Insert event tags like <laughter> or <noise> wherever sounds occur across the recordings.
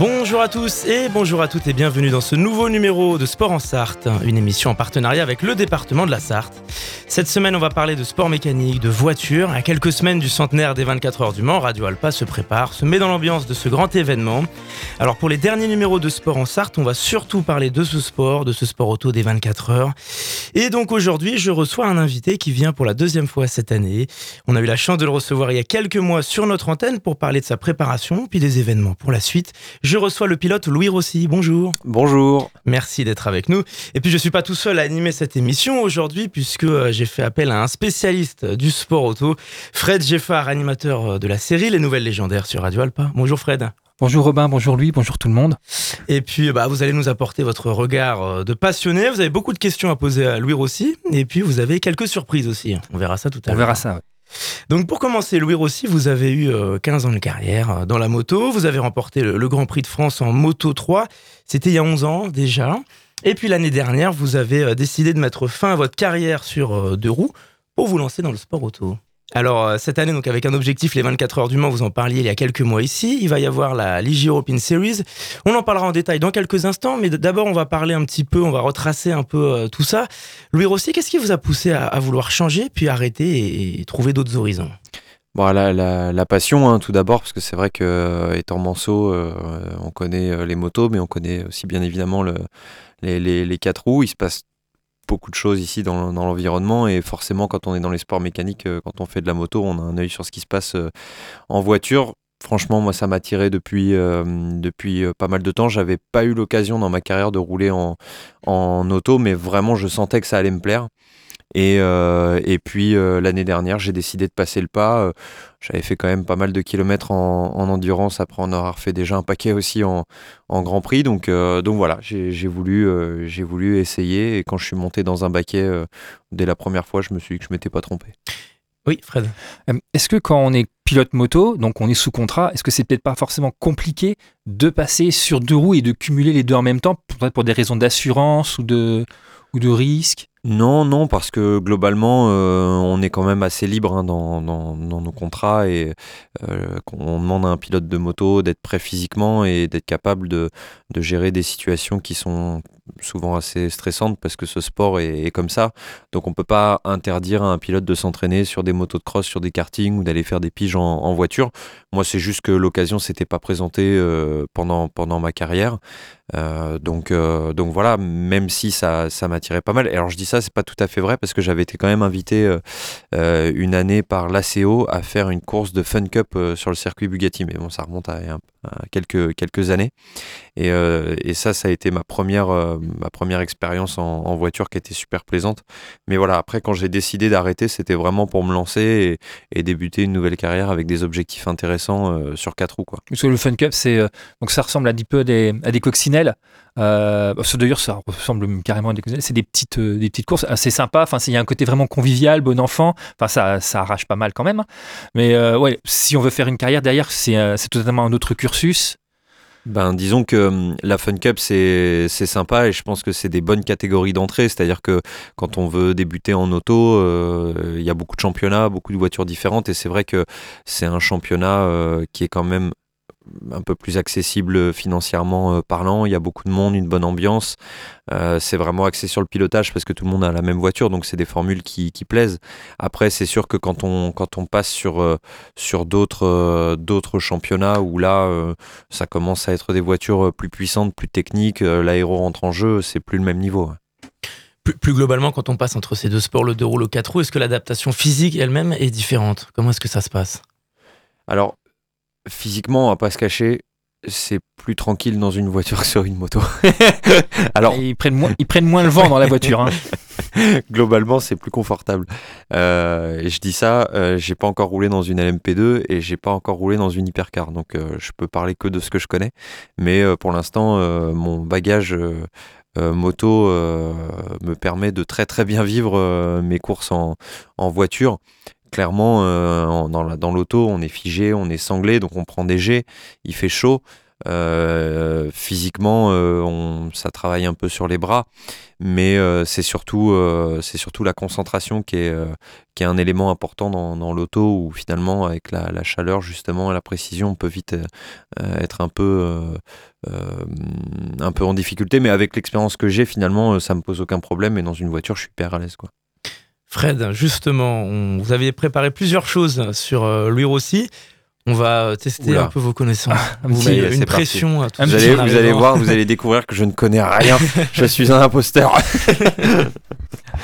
Bonjour à tous et bonjour à toutes et bienvenue dans ce nouveau numéro de Sport en Sarthe, une émission en partenariat avec le département de la Sarthe. Cette semaine, on va parler de sport mécanique, de voiture. À quelques semaines du centenaire des 24 heures du Mans, Radio Alpa se prépare, se met dans l'ambiance de ce grand événement. Alors pour les derniers numéros de Sport en Sarthe, on va surtout parler de ce sport, de ce sport auto des 24 heures. Et donc aujourd'hui, je reçois un invité qui vient pour la deuxième fois cette année. On a eu la chance de le recevoir il y a quelques mois sur notre antenne pour parler de sa préparation, puis des événements pour la suite. Je reçois le pilote Louis Rossi. Bonjour. Bonjour. Merci d'être avec nous. Et puis je suis pas tout seul à animer cette émission aujourd'hui puisque euh, j'ai fait appel à un spécialiste du sport auto, Fred Geffard, animateur euh, de la série Les Nouvelles Légendaires sur Radio Alpa. Bonjour Fred. Bonjour Robin, bonjour Louis, bonjour tout le monde. Et puis bah, vous allez nous apporter votre regard euh, de passionné. Vous avez beaucoup de questions à poser à Louis Rossi. Et puis vous avez quelques surprises aussi. On verra ça tout à On l'heure. verra ça. ouais. Donc pour commencer, Louis Rossi, vous avez eu euh, 15 ans de carrière euh, dans la moto, vous avez remporté le, le Grand Prix de France en Moto 3, c'était il y a 11 ans déjà. Et puis l'année dernière, vous avez euh, décidé de mettre fin à votre carrière sur euh, deux roues pour vous lancer dans le sport auto. Alors euh, cette année, donc avec un objectif, les 24 heures du Mans, vous en parliez il y a quelques mois ici, il va y avoir la Ligue European Series. On en parlera en détail dans quelques instants, mais d'abord on va parler un petit peu, on va retracer un peu tout ça. Louis Rossi, qu'est-ce qui vous a poussé à, vouloir changer, puis arrêter et trouver d'autres horizons? Bon, la, la, la passion, hein, tout d'abord, parce que c'est vrai que euh, étant manceau, euh, on connaît euh, les motos, mais on connaît aussi bien évidemment le, les, quatre roues. Il se passe beaucoup de choses ici dans, l'environnement et forcément quand on est dans les sports mécaniques, euh, quand on fait de la moto, on a un œil sur ce qui se passe euh, en voiture. Franchement, moi, ça m'a tiré depuis, euh, depuis euh, pas mal de temps. J'avais pas eu l'occasion dans ma carrière de rouler en, en auto, mais vraiment, je sentais que ça allait me plaire. Et, euh, et puis euh, l'année dernière, j'ai décidé de passer le pas. Euh, J'avais fait quand même pas mal de kilomètres en, en endurance. Après, en avoir fait déjà un paquet aussi en, en Grand Prix. Donc, euh, donc voilà, j'ai voulu, euh, j'ai voulu essayer. Et quand je suis monté dans un baquet euh, dès la première fois, je me suis dit que je m'étais pas trompé. Oui, Fred. Est-ce que quand on est pilote moto, donc on est sous contrat, est-ce que c'est peut-être pas forcément compliqué de passer sur deux roues et de cumuler les deux en même temps, peut-être pour des raisons d'assurance ou de, ou de risque? Non, non, parce que globalement, euh, on est quand même assez libre hein, dans, nos contrats et euh, qu'on demande à un pilote de moto d'être prêt physiquement et d'être capable de, gérer des situations qui sont souvent assez stressantes parce que ce sport est, comme ça. Donc on peut pas interdire à un pilote de s'entraîner sur des motos de cross, sur des kartings ou d'aller faire des piges en, voiture. Moi, c'est juste que l'occasion s'était pas présentée euh, pendant, ma carrière. Euh, donc, donc voilà, même si ça, ça m'attirait pas mal. Alors je dis ça, c'est pas tout à fait vrai parce que j'avais été quand même invité euh, euh, une année par l'ACO à faire une course de Fun Cup euh, sur le circuit Bugatti. Mais bon, ça remonte à, à quelques, quelques années. Et, euh, et ça, ça a été ma première, euh, ma première expérience en, voiture qui était super plaisante. Mais voilà, après, quand j'ai décidé d'arrêter, c'était vraiment pour me lancer et, débuter une nouvelle carrière avec des objectifs intéressants euh, sur quatre roues. Quoi. Parce que le Fun Cup, c'est euh, donc ça ressemble un petit peu à des, à des coccinelles. Euh, D'ailleurs, ça ressemble carrément à des coccinelles. C'est des petites, euh, des petites courses assez sympas. Enfin, il y a un côté vraiment convivial, bon enfant. Enfin, ça, ça arrache pas mal quand même. hein. Mais euh, ouais, si on veut faire une carrière derrière, c'est euh, c'est totalement un autre cursus. Ben, disons que hum, la Fun Cup, c'est sympa et je pense que c'est des bonnes catégories d'entrée. C'est-à-dire que quand on veut débuter en auto, euh, il y a beaucoup de championnats, beaucoup de voitures différentes et c'est vrai que c'est un championnat euh, qui est quand même un peu plus accessible financièrement euh, parlant. Il y a beaucoup de monde, une bonne ambiance. Euh, c'est vraiment axé sur le pilotage parce que tout le monde a la même voiture, donc c'est des formules qui, qui plaisent. Après, c'est sûr que quand on, quand on passe sur, euh, sur d'autres d'autres championnats où là, euh, ça commence à être des voitures plus puissantes, plus techniques, l'aéro rentre en jeu, c'est plus le même niveau. plus globalement, quand on passe entre ces deux sports, le deux roues, le quatre roues, est-ce que l'adaptation physique elle-même est différente? Comment est-ce que ça se passe? Alors, physiquement, on va pas se cacher, c'est plus tranquille dans une voiture que sur une moto. <laughs> Alors, ils, prennent moins, ils prennent moins le vent dans la voiture. hein. <laughs> globalement, c'est plus confortable. Euh, et je dis ça, euh, j'ai pas encore roulé dans une LMP2 et j'ai pas encore roulé dans une hypercar, donc euh, je peux parler que de ce que je connais. Mais euh, pour l'instant, mon bagage moto me permet de très très bien vivre mes courses en, en voiture. Clairement, euh, dans la- dans l'auto, on est figé, on est sanglé, donc on prend des jets, il fait chaud. Euh, physiquement, euh, ça travaille un peu sur les bras, mais c'est surtout, la concentration qui est, un élément important dans, l'auto où finalement, avec la, chaleur justement et la précision, on peut vite être un peu, en difficulté. Mais avec l'expérience que j'ai, finalement, ça me pose aucun problème. Et dans une voiture, je suis hyper à l'aise. Fred, justement, on- vous avez préparé plusieurs choses sur euh, Louis Rossi. On va tester Oula. un peu vos connaissances. un petit- c'est une pression à tout Vous allez, vous allez voir, vous allez découvrir que je ne connais rien. <laughs> je suis un imposteur.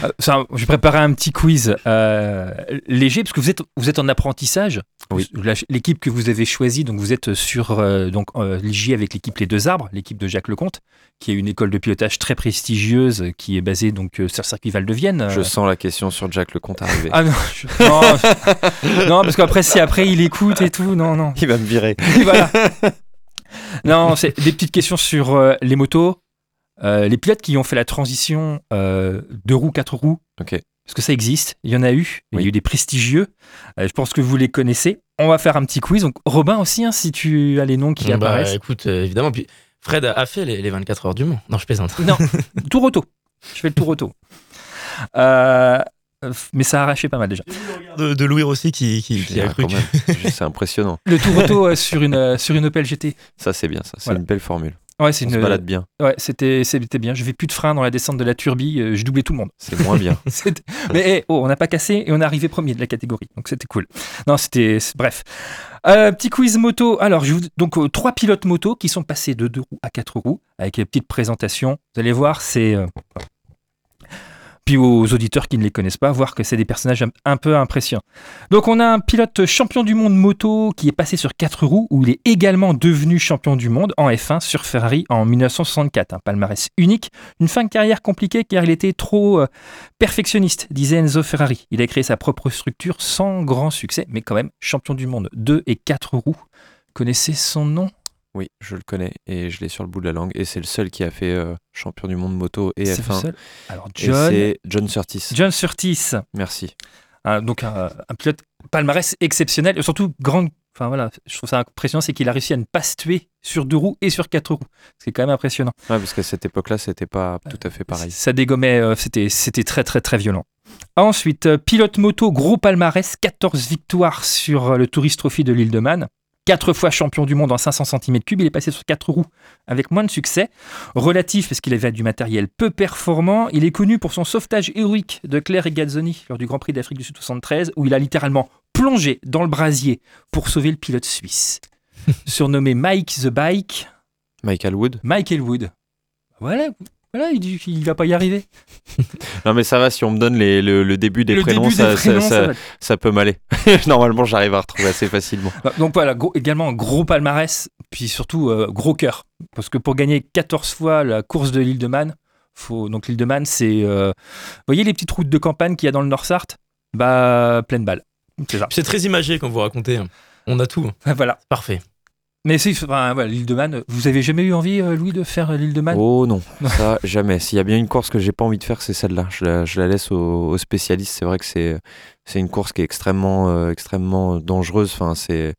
Euh, ça, J'ai préparé un petit quiz euh, léger parce que vous êtes, vous êtes en apprentissage. Oui. L'équipe que vous avez choisie, donc vous êtes sur euh, donc euh, l'IJ avec l'équipe Les Deux Arbres, l'équipe de Jacques Lecomte, qui est une école de pilotage très prestigieuse, qui est basée donc euh, sur le circuit Val de Vienne. Je sens la question sur Jack Lecomte arriver. <laughs> Ah non, je- non, je- <laughs> non, parce qu'après si après il écoute et tout, non non. Il va me virer. <laughs> voilà. Non, c'est des petites questions sur euh, les motos, euh, les pilotes qui ont fait la transition deux roues, quatre roues. Ok. Est-ce que ça existe? Il y en a eu. Il y a eu des prestigieux. Euh, je pense que vous les connaissez. On va faire un petit quiz. Donc Robin aussi, hein, si tu as les noms qui Bah, apparaissent. écoute, euh, évidemment. Puis Fred a fait les, les 24 heures du Mans. Non, je plaisante. Non, <laughs> tour auto. Je fais le tour auto. Euh, mais ça a arraché pas mal déjà. De, de Louis Rossi qui, qui, qui a cru quand que- même. <laughs> C'est impressionnant. Le tour auto sur, une, sur une Opel GT. Ça, c'est bien. Ça, c'est Voilà. une belle formule. Ouais, c'est On une. se balade bien. Ouais, c'était c'était bien. Je vais plus de frein dans la descente de la turbie. euh, je doublais tout le monde. C'est moins bien. <laughs> Mais oh, on n'a pas cassé et on est arrivé premier de la catégorie, donc c'était cool. Non, c'était bref. Euh, petit quiz moto. Alors, je vous, donc euh, trois pilotes moto qui sont passés de deux roues à quatre roues avec une petite présentation. Vous allez voir, c'est puis aux auditeurs qui ne les connaissent pas, voir que c'est des personnages un, peu impressionnants. Donc on a un pilote champion du monde moto qui est passé sur quatre roues, où il est également devenu champion du monde en F1 sur Ferrari en 1964. Un palmarès unique, une fin de carrière compliquée car il était trop euh, perfectionniste, disait Enzo Ferrari. Il a créé sa propre structure sans grand succès, mais quand même champion du monde 2 et 4 roues. Connaissez son nom? Oui, je le connais et je l'ai sur le bout de la langue. Et c'est le seul qui a fait euh, champion du monde moto et C'est le F1. seul Alors John, c'est John Surtees. John Surtees, Merci. un- donc un, un pilote palmarès exceptionnel, et surtout grande. Enfin voilà, je trouve ça impressionnant, c'est qu'il a réussi à ne pas se tuer sur deux roues et sur quatre roues. C'est quand même impressionnant. Ouais, parce qu'à cette époque-là, c'était pas tout à fait pareil. Ça dégommait, euh, c'était, c'était très très très violent. Ensuite, euh, pilote moto, gros palmarès, 14 victoires sur le Tourist Trophy de l'île de Man. 4 fois champion du monde en 500 cm3, il est passé sur 4 roues avec moins de succès. Relatif parce qu'il avait du matériel peu performant, il est connu pour son sauvetage héroïque de Claire et Gazzoni lors du Grand Prix d'Afrique du Sud 73 où il a littéralement plongé dans le brasier pour sauver le pilote suisse. <laughs> Surnommé Mike the Bike, Michael Wood. Michael Wood. Voilà, voilà il dit qu'il va pas y arriver. <laughs> Non, mais ça va, si on me donne les- le, le début des le prénoms, début ça, des ça- prénoms, ça- ça va. ça peut m'aller. <laughs> Normalement, j'arrive à retrouver assez facilement. Bah, Donc voilà, gros- également un gros palmarès, puis surtout euh, gros cœur. Parce que pour gagner 14 fois la course de l'île de Man, faut, donc l'île de Man, c'est. euh, vous voyez les petites routes de campagne qu'il y a dans le Nord-Sarthe Bah, pleine balle. C'est ça. C'est très imagé quand vous racontez. On a tout. <laughs> voilà. Parfait. Mais voilà, l'île de Man, vous avez jamais eu envie, euh, Louis, de faire euh, l'île de Man? Oh non, ça <laughs> jamais. S'il y a bien une course que j'ai pas envie de faire, c'est celle-là. Je la, laisse aux, spécialistes. C'est vrai que c'est c'est une course qui est extrêmement euh, extrêmement dangereuse. Enfin, c'est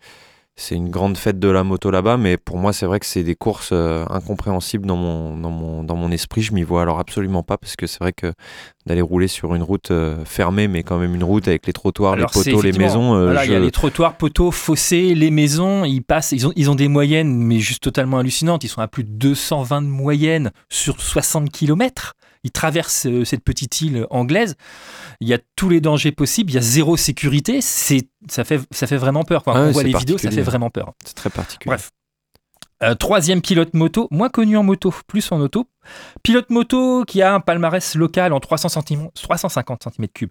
c'est une grande fête de la moto là-bas, mais pour moi, c'est vrai que c'est des courses euh, incompréhensibles dans mon dans mon dans mon esprit. Je m'y vois alors absolument pas parce que c'est vrai que d'aller rouler sur une route euh, fermée, mais quand même une route avec les trottoirs, Alors, les poteaux, les maisons. euh, Voilà, il y a les trottoirs, poteaux, fossés, les maisons, ils passent, ils ont, ils ont des moyennes, mais juste totalement hallucinantes. Ils sont à plus de 220 de moyenne sur 60 km. Ils traversent euh, cette petite île anglaise. Il y a tous les dangers possibles. Il y a zéro sécurité. C'est, ça fait, ça fait vraiment peur. Quand Ah on ouais, voit les vidéos, ça fait vraiment peur. C'est très particulier. Bref. Euh, troisième pilote moto, moins connu en moto, plus en auto. Pilote moto qui a un palmarès local en 300 cm, 350 cm3.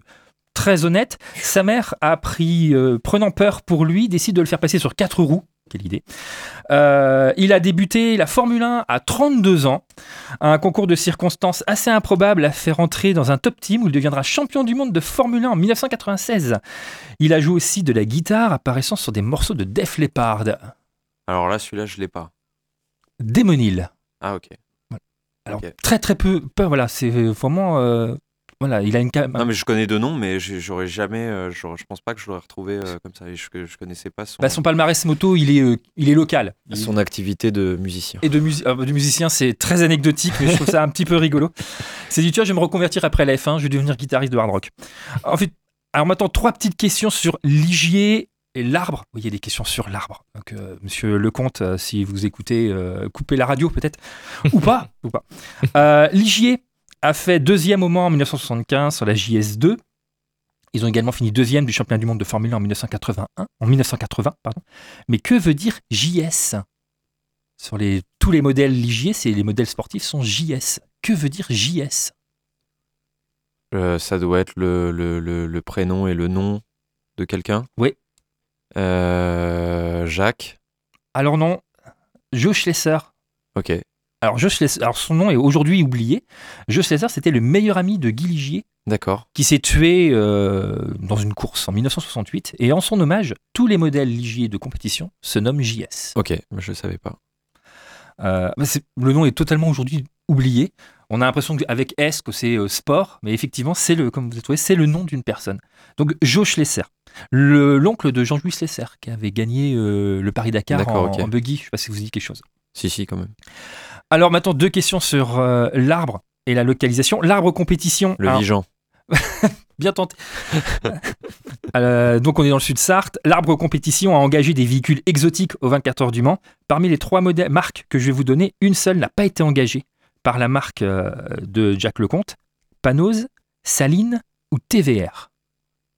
Très honnête, sa mère a pris, euh, prenant peur pour lui, décide de le faire passer sur quatre roues. Quelle idée. Euh, il a débuté la Formule 1 à 32 ans. Un concours de circonstances assez improbable a fait rentrer dans un top team où il deviendra champion du monde de Formule 1 en 1996. Il a joué aussi de la guitare, apparaissant sur des morceaux de Def Leppard. Alors là, celui-là, je l'ai pas. Démonil. Ah ok. Alors très très peu, peu, voilà, c'est vraiment, euh, voilà, il a une ca- Non, mais je connais deux noms, mais j'aurais jamais. euh, je pense pas que je l'aurais retrouvé euh, comme ça. Et je, je connaissais pas son, bah, son palmarès moto, il est, euh, il est local. Il- son activité de musicien. Et de, musi- euh, de musicien, c'est très anecdotique, mais je trouve ça un petit peu rigolo. C'est dit, tu vois, je vais me reconvertir après la F1, je vais devenir guitariste de hard rock. En fait, alors maintenant, trois petites questions sur Ligier et l'arbre. Oui, il y a des questions sur l'arbre. Donc, euh, monsieur Lecomte, euh, si vous écoutez, euh, coupez la radio peut-être. ou pas. ou pas. Euh, Ligier a fait deuxième au Mans en 1975 sur la JS2. Ils ont également fini deuxième du championnat du monde de Formule 1 en 1981, en 1980, pardon. Mais que veut dire JS sur les, tous les modèles Ligier, c'est les modèles sportifs sont JS. Que veut dire JS Euh, ça doit être le, le, le, le prénom et le nom de quelqu'un? Oui. Euh, Jacques? Alors non, Joe Schlesser. Ok. Alors, alors son nom est aujourd'hui oublié. Joe Schlesser, c'était le meilleur ami de Guy Ligier, D'accord. qui s'est tué euh, dans une course en 1968. Et en son hommage, tous les modèles Ligier de compétition se nomment JS. Ok. Je savais pas. Euh, c'est- le nom est totalement aujourd'hui oublié. On a l'impression qu'avec S que c'est euh, sport, mais effectivement, c'est le, comme vous avez trouvé, c'est le nom d'une personne. Donc Joe Schlesser, le- l'oncle de Jean-Louis Schlesser, qui avait gagné euh, le Paris-Dakar D'accord, en, ok. en buggy. Je ne sais pas si vous dites quelque chose. Si, si, quand même. Alors maintenant, deux questions sur euh, l'arbre et la localisation. L'arbre compétition. Le alors, Vigeant. <laughs> Bien tenté. <laughs> Euh, donc on est dans le sud Sarthe. L'arbre compétition a engagé des véhicules exotiques au 24 heures du Mans. Parmi les trois marques que je vais vous donner, une seule n'a pas été engagée par la marque euh, de Jack Lecomte. Panose, Saline ou TVR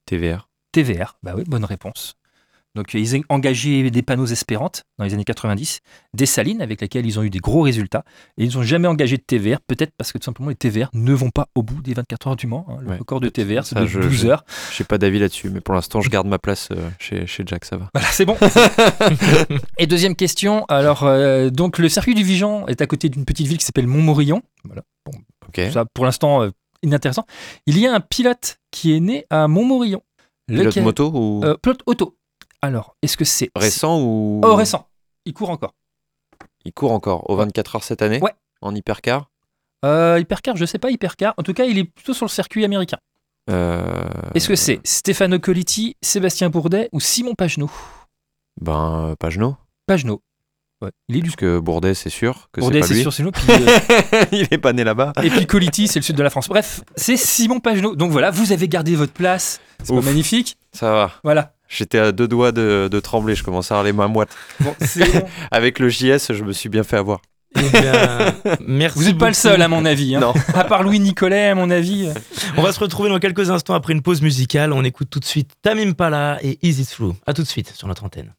TVR. TVR, bah oui, bonne réponse. Donc ils ont engagé des panneaux espérantes dans les années 90, des salines avec lesquelles ils ont eu des gros résultats, et ils n'ont jamais engagé de TVR, peut-être parce que tout simplement les TVR ne vont pas au bout des 24 heures du Mans. hein. Le Ouais. record de TVR, c'est Ça, de je- 12 je- heures. J'ai pas d'avis là-dessus, mais pour l'instant, je garde ma place euh, chez, chez Jack, ça va. Voilà, c'est bon. <laughs> et deuxième question, alors euh, donc le circuit du Vigeant est à côté d'une petite ville qui s'appelle Montmorillon. Voilà, Ok. ça pour l'instant euh, inintéressant. Il y a un pilote qui est né à Montmorillon. Pilote Lequel- moto ou Euh, pilote auto. Alors, est-ce que c'est récent ou. Oh, récent. Il court encore. Il court encore au 24 heures cette année Ouais. En hypercar? Euh, hypercar, je sais pas hypercar. En tout cas, il est plutôt sur le circuit américain. Euh, Est-ce que c'est Stefano Coliti, Sébastien Bourdet ou Simon Pagenaud Ben, euh, Pagenaud. Pagenaud. Ouais, il est du Parce que Bourdet, c'est sûr que Bourdet, c'est sûr, c'est nous. Puis, <laughs> euh, il est pas né là-bas. et puis Coliti, c'est le sud de la France. Bref, c'est Simon Pagenaud. Donc voilà, vous avez gardé votre place. C'est magnifique. Ça va. Voilà. J'étais à deux doigts de, de trembler, je commençais à. Bon, c'est bon. <laughs> Avec le JS, je me suis bien fait avoir. Eh bien, <laughs> merci. Vous n'êtes pas le seul, à mon avis. hein. Non. À part Louis Nicolet, à mon avis. On va se retrouver dans quelques instants après une pause musicale. On écoute tout de suite Tamim Pala et Easy Through. À tout de suite sur notre antenne.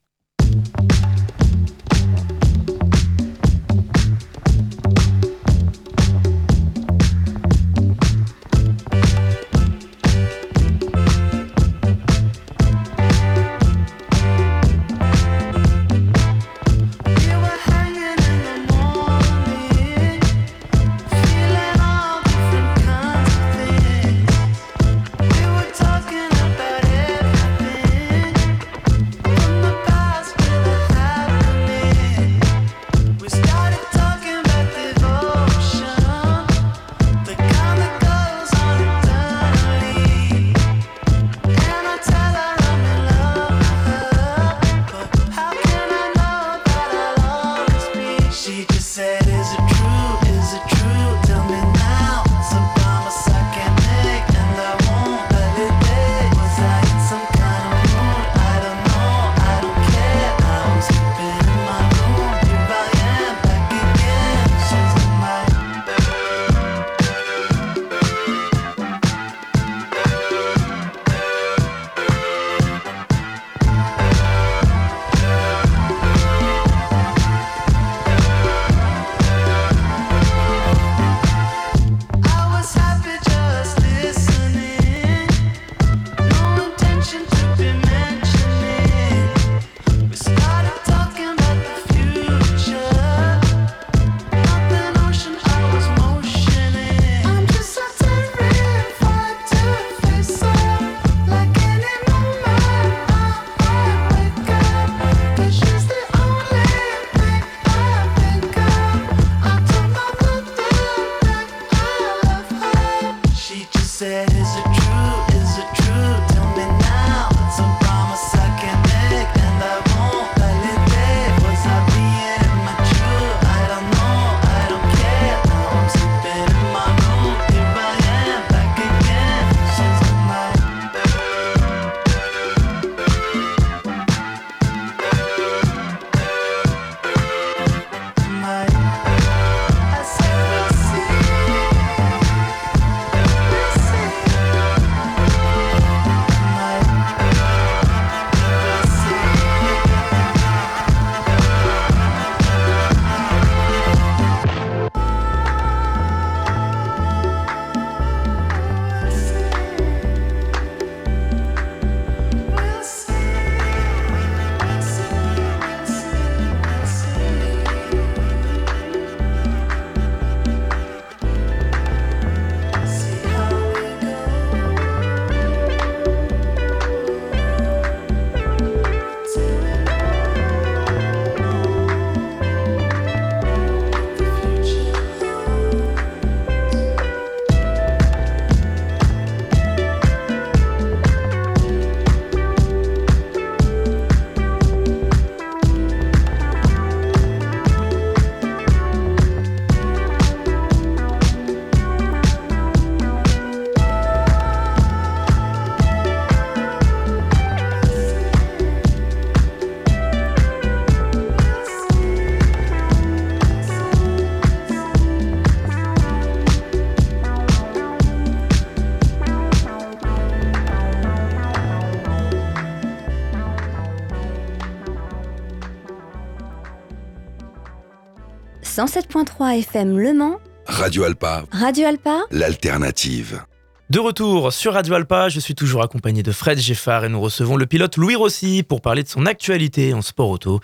107.3 FM Le Mans, Radio Alpa, Radio Alpa, l'alternative. De retour sur Radio Alpa, je suis toujours accompagné de Fred Geffard et nous recevons le pilote Louis Rossi pour parler de son actualité en sport auto.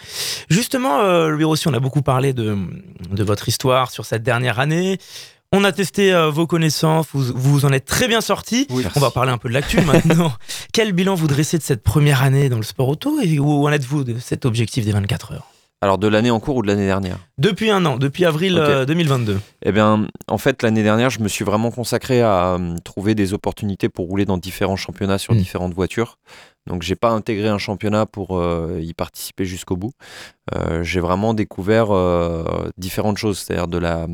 Justement, euh, Louis Rossi, on a beaucoup parlé de, de votre histoire sur cette dernière année. On a testé euh, vos connaissances, vous, vous en êtes très bien sorti. Oui, On va parler un peu de l'actu maintenant. <laughs> Quel bilan vous dressez de cette première année dans le sport auto et où en êtes-vous de cet objectif des 24 heures? Alors de l'année en cours ou de l'année dernière Depuis un an, depuis avril Ok. euh, 2022. Eh bien, en fait, l'année dernière, je me suis vraiment consacré à euh, trouver des opportunités pour rouler dans différents championnats sur Mm. différentes voitures. Donc, j'ai pas intégré un championnat pour euh, y participer jusqu'au bout. Euh, j'ai vraiment découvert différentes choses, c'est-à-dire de la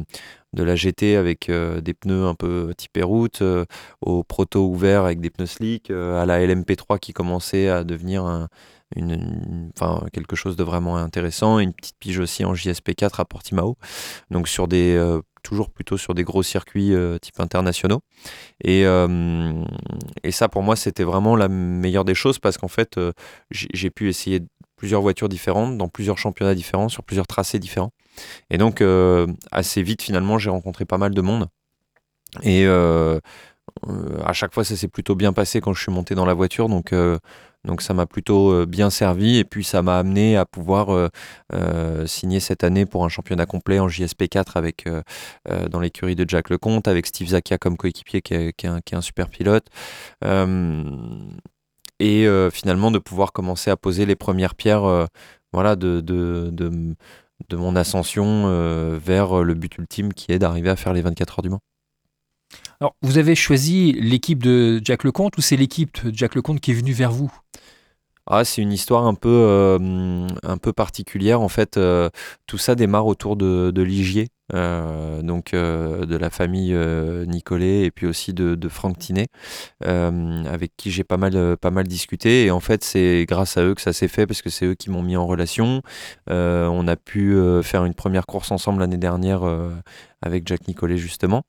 de la GT avec euh, des pneus un peu typés route, euh, au proto ouvert avec des pneus slick, euh, à la LMP3 qui commençait à devenir un- quelque chose de vraiment intéressant, une petite pige aussi en JSP4 à Portimao. Donc euh, toujours plutôt sur des gros circuits euh, type internationaux. Et, euh, et ça pour moi c'était vraiment la meilleure des choses parce qu'en fait j'ai pu essayer plusieurs voitures différentes dans plusieurs championnats différents sur plusieurs tracés différents. Et donc assez vite finalement j'ai rencontré pas mal de monde. Et à chaque fois ça s'est plutôt bien passé quand je suis monté dans la voiture donc donc ça m'a plutôt euh, bien servi et puis ça m'a amené à pouvoir euh, euh, signer cette année pour un championnat complet en JSP4 avec dans l'écurie de Jack Lecomte avec Steve Zakia comme coéquipier qui est, un, super pilote et finalement de pouvoir commencer à poser les premières pierres voilà de, de, de, mon ascension vers le but ultime qui est d'arriver à faire les 24 heures du Mans. Alors, vous avez choisi l'équipe de Jack Lecomte ou c'est l'équipe de Jack Lecomte qui est venue vers vous? Ah, c'est une histoire un peu, euh, un peu particulière. En fait, euh, tout ça démarre autour de, Ligier, euh, donc de la famille Nicolet et puis aussi de, Franck Tinet, avec qui j'ai pas mal, pas mal discuté. Et en fait, c'est grâce à eux que ça s'est fait parce que c'est eux qui m'ont mis en relation. On a pu faire une première course ensemble l'année dernière avec Jacques Nicolet justement.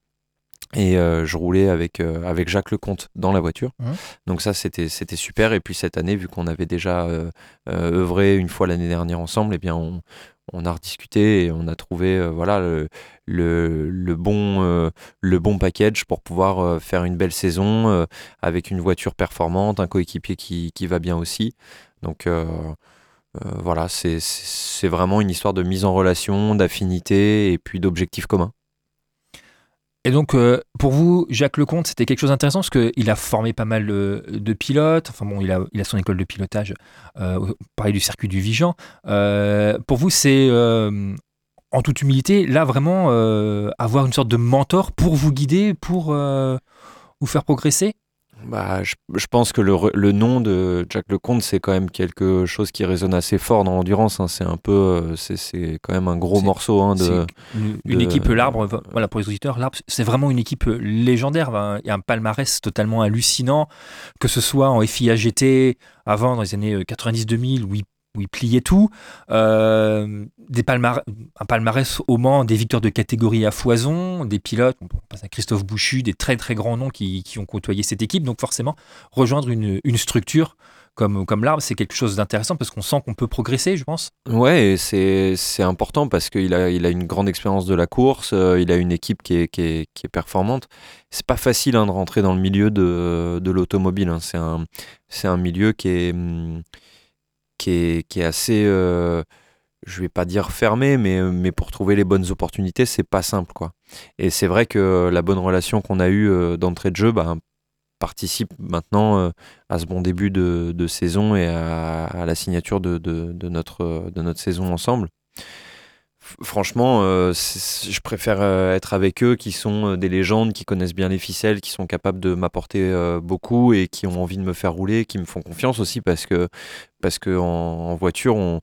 Et euh, je roulais avec, euh, avec Jacques Lecomte dans la voiture. Mhm. Donc ça, c'était c'était super. Et puis cette année, vu qu'on avait déjà euh, euh, œuvré une fois l'année dernière ensemble, eh bien on, on a rediscuté et on a trouvé voilà le, le, le bon le bon package pour pouvoir faire une belle saison avec une voiture performante, un coéquipier qui, qui va bien aussi. Donc voilà, c'est c'est vraiment une histoire de mise en relation, d'affinité et puis d'objectifs communs. Et donc, euh, pour vous, Jacques Lecomte, c'était quelque chose d'intéressant parce qu'il a formé pas mal de, pilotes. Enfin bon, il a, son école de pilotage, euh, pareil du circuit du Vigan. Euh, pour vous, c'est, en toute humilité, là vraiment avoir une sorte de mentor pour vous guider, pour vous faire progresser? Bah, je, je pense que le, le nom de Jack Lecomte, c'est quand même quelque chose qui résonne assez fort dans l'endurance. hein. C'est un peu, euh, c'est c'est quand même un gros morceau hein, de. Une, une de- équipe l'arbre, vo- voilà pour les auditeurs, l'arbre c'est vraiment une équipe légendaire. hein. Il y a un palmarès totalement hallucinant, que ce soit en FIA GT avant dans les années 90-2000 où il, où il pliait tout, euh, un palmarès au Mans, des victoires de catégorie à foison, des pilotes, on passe à Christophe Bouchu, des très très grands noms qui, ont côtoyé cette équipe. Donc forcément, rejoindre une, structure comme, comme l'arbre, c'est quelque chose d'intéressant parce qu'on sent qu'on peut progresser, je pense. Ouais, c'est important parce qu'il a, il a une grande expérience de la course, euh, il a une équipe qui est, qui est, qui performante. C'est pas facile hein, de rentrer dans le milieu de, de l'automobile. hein. C'est un, un milieu qui est, hum, qui est, assez, euh, je vais pas dire fermé, mais, mais pour trouver les bonnes opportunités, c'est pas simple. quoi. Et c'est vrai que la bonne relation qu'on a eue euh, d'entrée de jeu bah, participe maintenant euh, à ce bon début de, saison et à, la signature de, notre, euh, de notre saison ensemble. Franchement, euh, je préfère euh, être avec eux qui sont euh, des légendes, qui connaissent bien les ficelles, qui sont capables de m'apporter beaucoup et qui ont envie de me faire rouler, qui me font confiance aussi parce que, parce que en, voiture,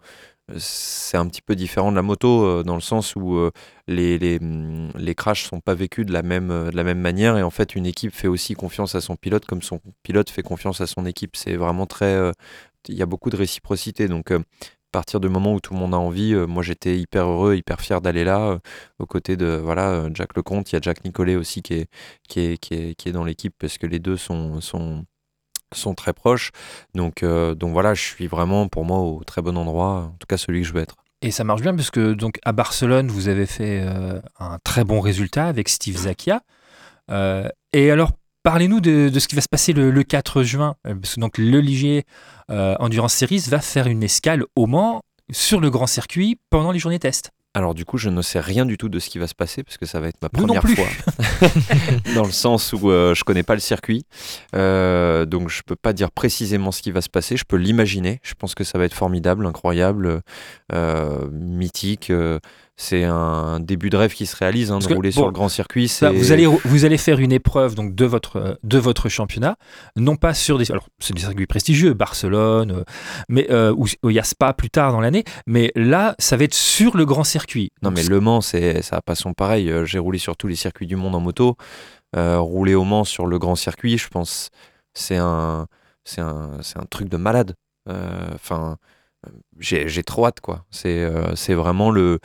c'est un petit peu différent de la moto dans le sens où les, les, hum, les sont pas vécus de la, même, de la même manière et en fait une équipe fait aussi confiance à son pilote comme son pilote fait confiance à son équipe. C'est vraiment très... Il y a beaucoup de réciprocité donc partir du moment où tout le monde a envie, euh, moi j'étais hyper heureux, hyper fier d'aller là, euh, aux côtés de voilà, euh, Jack Lecomte. Il y a Jack Nicolet aussi qui est, qui est, qui est, qui est dans l'équipe parce que les deux sont, sont, sont très proches. Donc, donc voilà, je suis vraiment pour moi au très bon endroit, en tout cas celui que je veux être. Et ça marche bien parce que donc à Barcelone, vous avez fait un très bon résultat avec Steve Zakia. Euh, et alors, parlez-nous de, de ce qui va se passer le, le 4 juin. euh, Parce que donc le Ligier euh, Endurance Series va faire une escale au Mans sur le grand circuit pendant les journées test. Alors du coup, je ne sais rien du tout de ce qui va se passer parce que ça va être ma Nous première fois. <laughs> dans le sens où euh, je connais pas le circuit, Euh, donc je peux pas dire précisément ce qui va se passer. Je peux l'imaginer. Je pense que ça va être formidable, incroyable, euh, mythique. C'est un début de rêve qui se réalise. hein, de que, rouler bon, sur le grand circuit, c'est vous, allez, vous allez faire une épreuve donc, de, votre, euh, de votre championnat, non pas sur des. Alors, c'est des circuits prestigieux, Barcelone, euh, mais, euh, où il y a Spa plus tard dans l'année, mais là, ça va être sur le grand circuit. Non Donc, mais Le Mans, c'est ça a pas son pareil. Euh, J'ai roulé sur tous les circuits du monde en moto. Euh, rouler au Mans sur le grand circuit, je pense, c'est un, c'est un, un truc de malade. Enfin, euh, j'ai trop hâte quoi. C'est euh, vraiment le,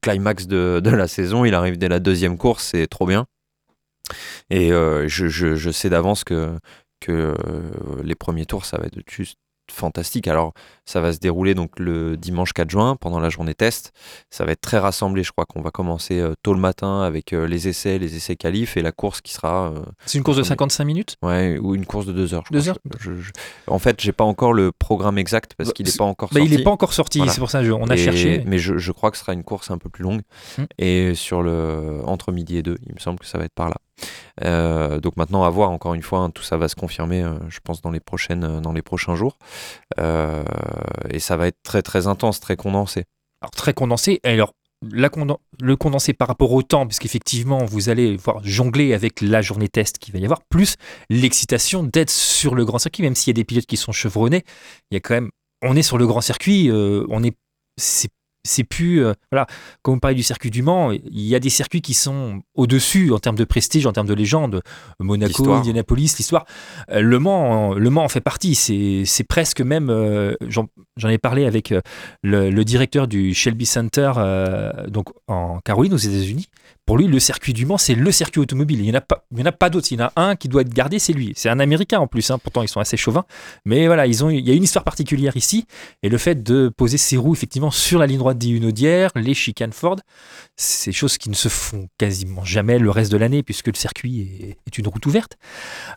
climax de, la saison. Il arrive dès la deuxième course, c'est trop bien. Et euh, je, sais d'avance que, que euh, les premiers tours, ça va être juste fantastique. Alors, ça va se dérouler donc le dimanche 4 juin pendant la journée test. Ça va être très rassemblé. Je crois qu'on va commencer euh, tôt le matin avec euh, les essais, les essais qualifs et la course qui sera euh, C'est une course de Attendez. 55 minutes? Ouais ou une course de 2 heures. je Deux pense. heures? Je- je- En fait, j'ai pas encore le programme exact parce Bah, qu'il n'est c'est- pas encore bah, sorti. Il n'est pas encore sorti, Voilà. c'est pour ça qu'on a Et- cherché. Mais je, je crois que ce sera une course un peu plus longue. Hmm. Et sur le entre midi et deux, il me semble que ça va être par là. Euh, donc maintenant, à voir encore une fois, hein, tout ça va se confirmer, euh, je pense, dans les, prochaines, euh, dans les prochains jours. Et ça va être très très intense, très condensé. Alors, très condensé. Alors, le condensé par rapport au temps, puisqu'effectivement, vous allez voir jongler avec la journée test qu'il va y avoir, plus l'excitation d'être sur le grand circuit, même s'il y a des pilotes qui sont chevronnés, il y a quand même. On est sur le grand circuit, on est. c'est plus. euh, voilà, comme vous parlez du circuit du Mans, il y a des circuits qui sont au-dessus en termes de prestige, en termes de légende. Monaco. Indianapolis, l'histoire. Euh, le, Mans, le Mans en fait partie. C'est presque même. euh, J'en ai parlé avec le, le directeur du Shelby Center donc en Caroline aux États-Unis. Pour lui, le circuit du Mans, c'est le circuit automobile. Il n'y en a pas, il y en a pas d'autres. Il y en a un qui doit être gardé, c'est lui. C'est un Américain en plus. hein. Pourtant, ils sont assez chauvins. Mais voilà, ils ont, il y a une histoire particulière ici. Et le fait de poser ses roues effectivement sur la ligne droite d'Iunodière, les chicanes Ford, c'est des choses qui ne se font quasiment jamais le reste de l'année puisque le circuit est, est une route ouverte.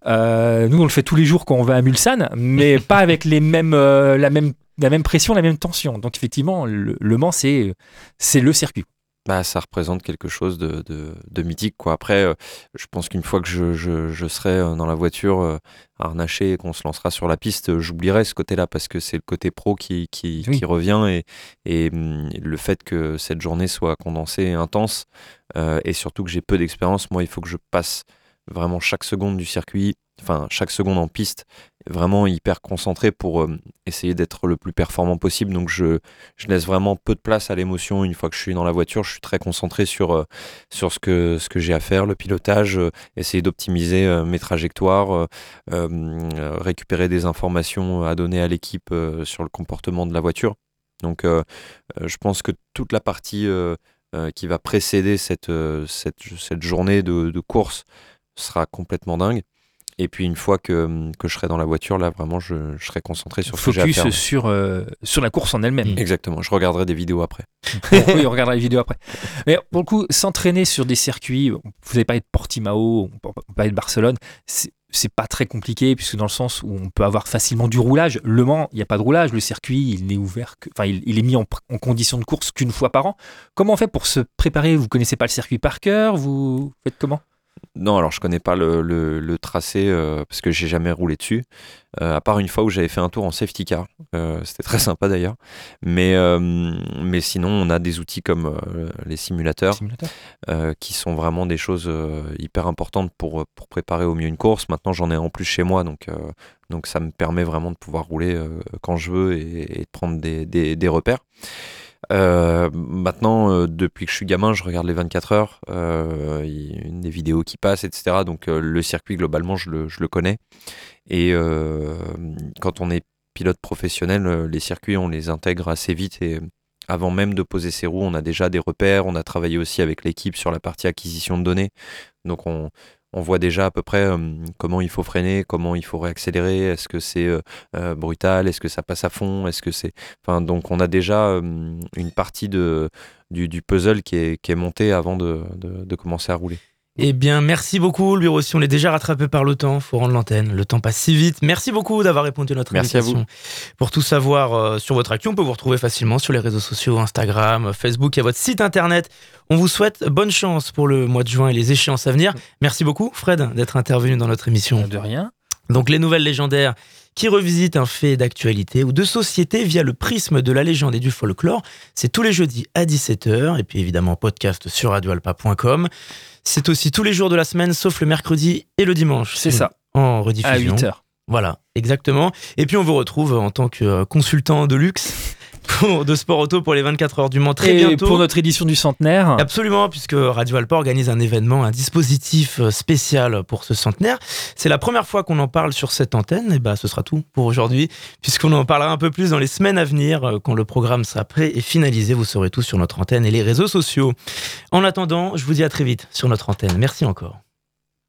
Euh, nous, on le fait tous les jours quand on va à Mulsanne, mais <laughs> pas avec les mêmes, euh, la même la même pression, la même tension. Donc effectivement, le, le Mans, c'est c'est le circuit. Bah, ça représente quelque chose de, de, de mythique. Quoi. Après, euh, je pense qu'une fois que je, je, je serai euh, dans la voiture euh, harnaché et qu'on se lancera sur la piste, euh, j'oublierai ce côté-là parce que c'est le côté pro qui, qui, Oui. qui revient et, et hum, le fait que cette journée soit condensée et intense euh, et surtout que j'ai peu d'expérience, moi, il faut que je passe vraiment chaque seconde du circuit, enfin chaque seconde en piste, vraiment hyper concentré pour euh, essayer d'être le plus performant possible. Donc je, je laisse vraiment peu de place à l'émotion une fois que je suis dans la voiture. Je suis très concentré sur, euh, sur ce que, ce que j'ai à faire, le pilotage, euh, essayer d'optimiser mes trajectoires, récupérer des informations à donner à l'équipe sur le comportement de la voiture. Donc je pense que toute la partie qui va précéder cette, cette, cette journée de course sera complètement dingue. Et puis une fois que, que je serai dans la voiture, là vraiment je, je serai concentré sur ce que j'ai à Focus faire. sur, euh, sur la course en elle-même. Exactement, je regarderai des vidéos après. <laughs> oui, on regardera les vidéos après. Mais pour le coup, s'entraîner sur des circuits, vous avez parlé de Portimao, on parlait de Barcelone, c'est c'est pas très compliqué puisque dans le sens où on peut avoir facilement du roulage. Le Mans, il n'y a pas de roulage. Le circuit, il n'est ouvert, que, enfin, il, il est mis en, en condition de course qu'une fois par an. Comment on fait pour se préparer? Vous connaissez pas le circuit par cœur? Vous faites comment? Non, alors je connais pas le, le- le tracé euh, parce que j'ai jamais roulé dessus. Euh, à part une fois où j'avais fait un tour en safety car, Euh, c'était très <laughs> sympa d'ailleurs. Mais mais sinon, on a des outils comme les simulateurs Simulateur qui sont vraiment des choses hyper importantes pour pour préparer au mieux une course. Maintenant, j'en ai en plus chez moi, donc donc ça me permet vraiment de pouvoir rouler quand je veux et, et de prendre des, des, des repères. Euh, maintenant, euh, depuis que je suis gamin, je regarde les 24 heures, euh, y des vidéos qui passent, etc. Donc euh, le circuit, globalement, je le, je le connais. Et quand on est pilote professionnel, les circuits, on les intègre assez vite. Et avant même de poser ses roues, on a déjà des repères. On a travaillé aussi avec l'équipe sur la partie acquisition de données. Donc on, on voit déjà à peu près euh, comment il faut freiner, comment il faut réaccélérer, est-ce que c'est euh, euh, brutal, est-ce que ça passe à fond, est-ce que c'est... Enfin, donc on a déjà une partie de, du, puzzle qui est, qui est montée avant de- de commencer à rouler. Eh bien, merci beaucoup, le bureau. Si on est déjà rattrapé par le temps, faut rendre l'antenne. Le temps passe si vite. Merci beaucoup d'avoir répondu à notre Merci à invitation. Pour tout savoir euh, sur votre actu, on peut vous retrouver facilement sur les réseaux sociaux, Instagram, Facebook et votre site internet. On vous souhaite bonne chance pour le mois de juin et les échéances à venir. Merci beaucoup, Fred, d'être intervenu dans notre émission. De rien. Donc les nouvelles légendaires qui revisitent un fait d'actualité ou de société via le prisme de la légende et du folklore. C'est tous les jeudis à 17h et puis évidemment podcast sur radioalpa.com. C'est aussi tous les jours de la semaine sauf le mercredi et le dimanche. C'est ça. En À rediffusion. 8 heures. Voilà, exactement. Et puis on vous retrouve en tant que euh, consultant de luxe de sport auto pour les 24 heures du Mans très Et bientôt. pour notre édition du centenaire, Absolument, puisque Radio Alpa organise un événement, un dispositif euh, spécial pour ce centenaire. C'est la première fois qu'on en parle sur cette antenne, et bah ce sera tout pour aujourd'hui, puisqu'on en parlera un peu plus dans les semaines à venir, euh, quand le programme sera prêt et finalisé. Vous saurez tout sur notre antenne et les réseaux sociaux. En attendant, je vous dis à très vite sur notre antenne. Merci encore.